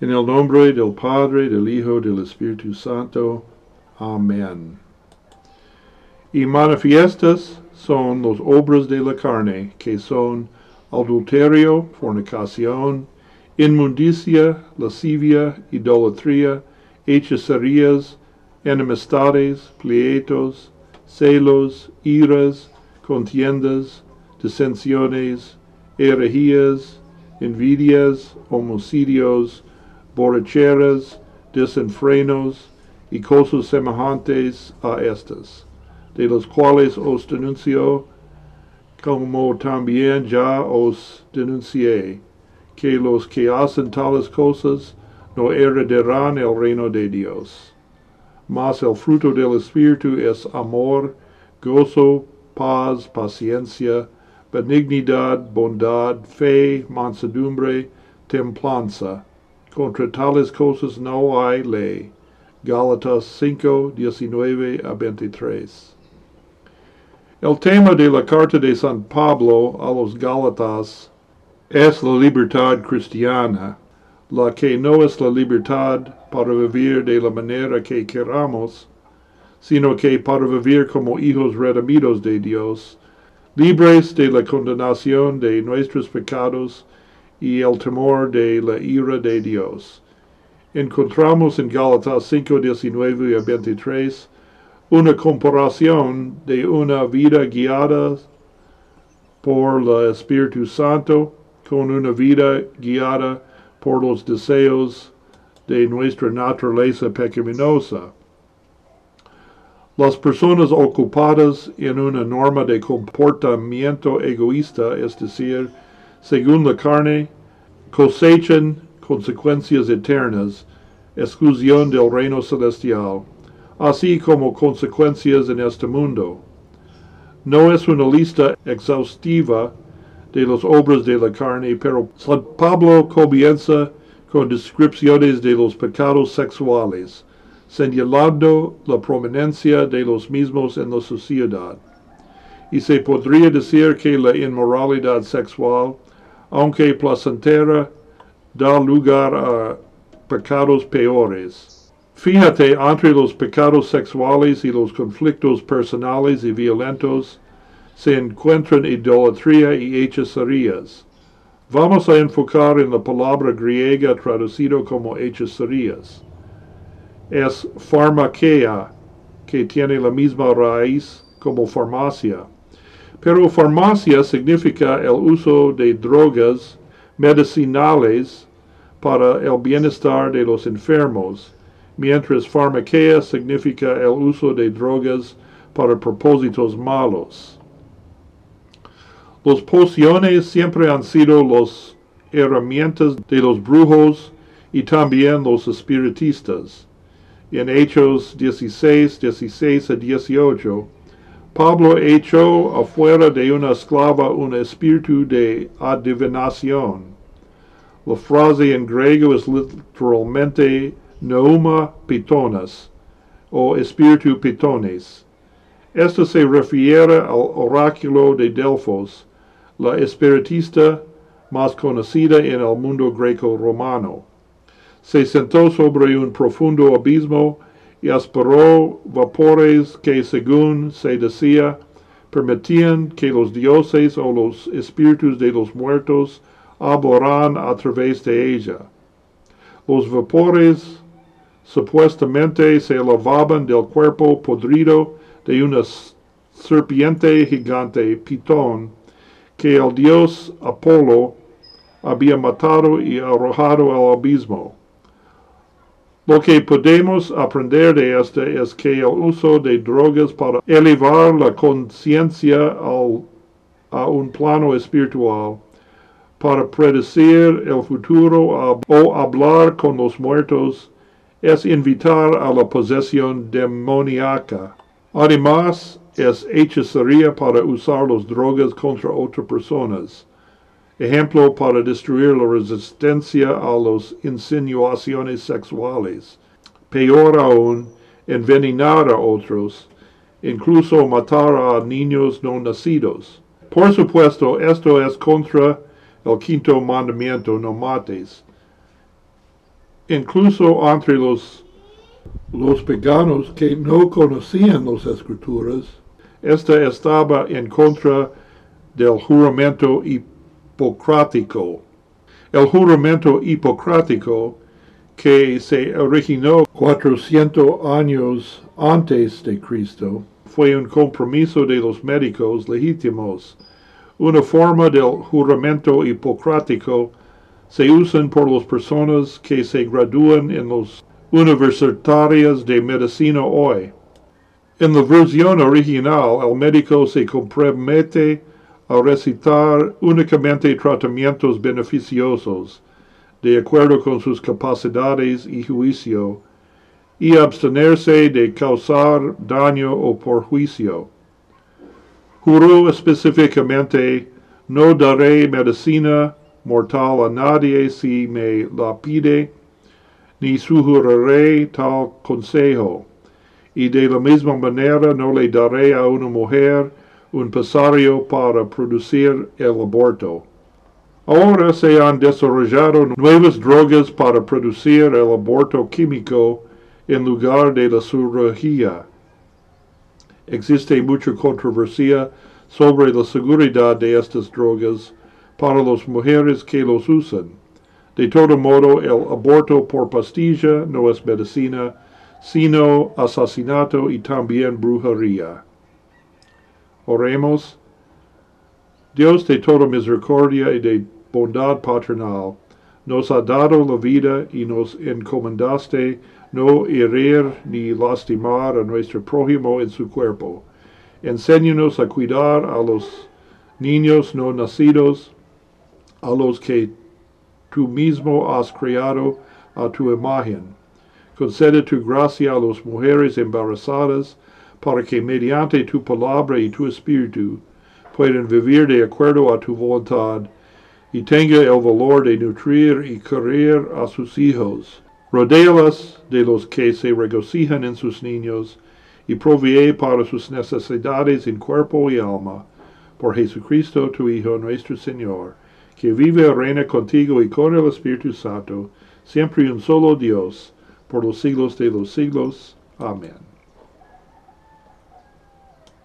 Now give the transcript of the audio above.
En el nombre del Padre, del Hijo, del Espíritu Santo. Amén. Y manifiestas son los obras de la carne, que son adulterio, fornicación, inmundicia, lascivia, idolatría, hechicerías, enemistades, pleitos, celos, iras, contiendas, disensiones, herejías, envidias, homicidios, borracheras, desenfrenos y cosas semejantes a estas, de los cuales os denuncio, como también ya os denuncié, que los que hacen tales cosas no heredarán el reino de Dios. Mas el fruto del Espíritu es amor, gozo, paz, paciencia, benignidad, bondad, fe, mansedumbre, templanza. Contra tales cosas no hay ley. Gálatas 5, 19 a 23. El tema de la carta de San Pablo a los Gálatas es la libertad cristiana, la que no es la libertad para vivir de la manera que queramos, sino que para vivir como hijos redimidos de Dios, libres de la condenación de nuestros pecados y el temor de la ira de Dios. Encontramos en Gálatas 5, 19 a 23 una comparación de una vida guiada por el Espíritu Santo con una vida guiada por los deseos de nuestra naturaleza pecaminosa. Las personas ocupadas en una norma de comportamiento egoísta, es decir, según la carne, cosechan consecuencias eternas, exclusión del reino celestial, así como consecuencias en este mundo. No es una lista exhaustiva de las obras de la carne, pero San Pablo comienza con descripciones de los pecados sexuales, señalando la prominencia de los mismos en la sociedad. Y se podría decir que la inmoralidad sexual, aunque placentera, da lugar a pecados peores. Fíjate, entre los pecados sexuales y los conflictos personales y violentos se encuentran idolatría y hechicerías. Vamos a enfocar en la palabra griega traducido como hechicerías. Es farmaquea, que tiene la misma raíz como farmacia. Pero farmacia significa el uso de drogas medicinales para el bienestar de los enfermos, mientras farmaquea significa el uso de drogas para propósitos malos. Los pociones siempre han sido las herramientas de los brujos y también los espiritistas. En Hechos 16, 16 a 18, Pablo echó afuera de una esclava un espíritu de adivinación. La frase en griego es literalmente neuma pitones o espíritu pitones. Esto se refiere al oráculo de Delfos, la espiritista más conocida en el mundo greco-romano. Se sentó sobre un profundo abismo y aspiró vapores que, según se decía, permitían que los dioses o los espíritus de los muertos aboran a través de ella. Los vapores supuestamente se lavaban del cuerpo podrido de una serpiente gigante, Pitón, que el dios Apolo había matado y arrojado al abismo. Lo que podemos aprender de este es que el uso de drogas para elevar la conciencia a un plano espiritual, para predecir el futuro o hablar con los muertos, es invitar a la posesión demoníaca. Además, es hechicería para usar las drogas contra otras personas. Ejemplo para destruir la resistencia a las insinuaciones sexuales. Peor aún, envenenar a otros, incluso matar a niños no nacidos. Por supuesto, esto es contra el quinto mandamiento, no mates. incluso entre los, los paganos que no conocían las escrituras, esta estaba en contra del juramento hipocrático. El juramento hipocrático que se originó 400 años antes de Cristo fue un compromiso de los médicos legítimos. Una forma del juramento hipocrático se usan por las personas que se gradúan en los universitarios de medicina hoy. En la versión original, el médico se compromete a recitar únicamente tratamientos beneficiosos, de acuerdo con sus capacidades y juicio, y abstenerse de causar daño o perjuicio. Juró específicamente, no daré medicina mortal a nadie si me la pide, ni sugeriré tal consejo, y de la misma manera no le daré a una mujer un pesario para producir el aborto. Ahora se han desarrollado nuevas drogas para producir el aborto químico en lugar de la cirugía. Existe mucha controversia sobre la seguridad de estas drogas para las mujeres que los usan. De todo modo, el aborto por pastilla no es medicina, sino asesinato y también brujería. Oremos. Dios de toda misericordia y de bondad paternal, nos ha dado la vida y nos encomendaste no herir ni lastimar a nuestro prójimo en su cuerpo. Enséñanos a cuidar a los niños no nacidos, a los que tú mismo has creado a tu imagen. Concede tu gracia a las mujeres embarazadas, para que mediante tu palabra y tu espíritu puedan vivir de acuerdo a tu voluntad y tenga el valor de nutrir y querer a sus hijos. Rodéalas de los que se regocijan en sus niños y provee para sus necesidades en cuerpo y alma, por Jesucristo tu Hijo nuestro Señor, que vive y reina contigo y con el Espíritu Santo, siempre un solo Dios, por los siglos de los siglos. Amén.